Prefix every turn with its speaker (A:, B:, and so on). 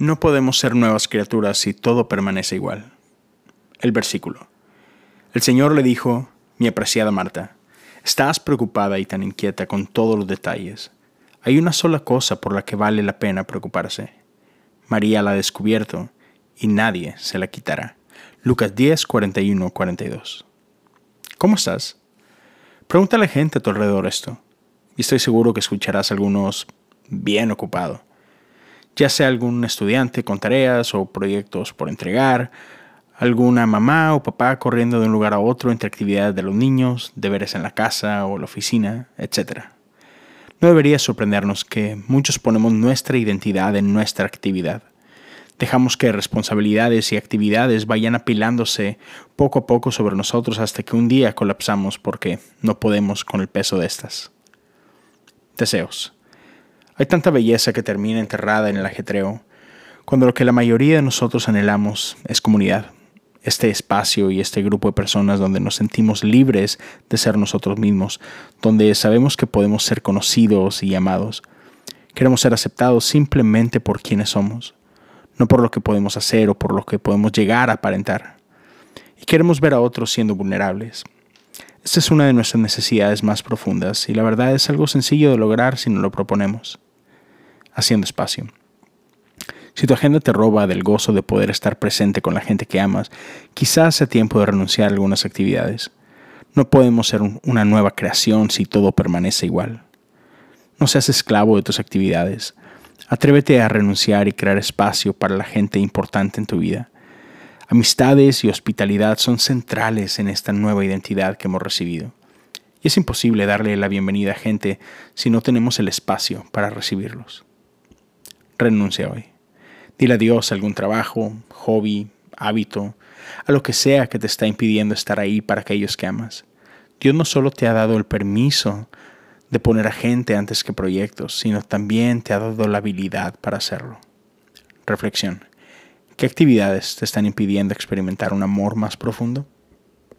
A: No podemos ser nuevas criaturas si todo permanece igual. El versículo. El Señor le dijo, mi apreciada Marta, estás preocupada y tan inquieta con todos los detalles. Hay una sola cosa por la que vale la pena preocuparse. María la ha descubierto y nadie se la quitará. Lucas 10, 41, 42. ¿Cómo estás? Pregunta a la gente a tu alrededor esto, y estoy seguro que escucharás algunos bien ocupado ya sea algún estudiante con tareas o proyectos por entregar, alguna mamá o papá corriendo de un lugar a otro entre actividades de los niños, deberes en la casa o la oficina, etc. No debería sorprendernos que muchos ponemos nuestra identidad en nuestra actividad. Dejamos que responsabilidades y actividades vayan apilándose poco a poco sobre nosotros hasta que un día colapsamos porque no podemos con el peso de estas. Deseos. Hay tanta belleza que termina enterrada en el ajetreo, cuando lo que la mayoría de nosotros anhelamos es comunidad, este espacio y este grupo de personas donde nos sentimos libres de ser nosotros mismos, donde sabemos que podemos ser conocidos y amados. Queremos ser aceptados simplemente por quienes somos, no por lo que podemos hacer o por lo que podemos llegar a aparentar. Y queremos ver a otros siendo vulnerables. Esta es una de nuestras necesidades más profundas y la verdad es algo sencillo de lograr si nos lo proponemos haciendo espacio. Si tu agenda te roba del gozo de poder estar presente con la gente que amas, quizás sea tiempo de renunciar a algunas actividades. No podemos ser una nueva creación si todo permanece igual. No seas esclavo de tus actividades. Atrévete a renunciar y crear espacio para la gente importante en tu vida. Amistades y hospitalidad son centrales en esta nueva identidad que hemos recibido. Y es imposible darle la bienvenida a gente si no tenemos el espacio para recibirlos renuncia hoy. Dile adiós a algún trabajo, hobby, hábito, a lo que sea que te está impidiendo estar ahí para aquellos que amas. Dios no solo te ha dado el permiso de poner a gente antes que proyectos, sino también te ha dado la habilidad para hacerlo. Reflexión. ¿Qué actividades te están impidiendo experimentar un amor más profundo?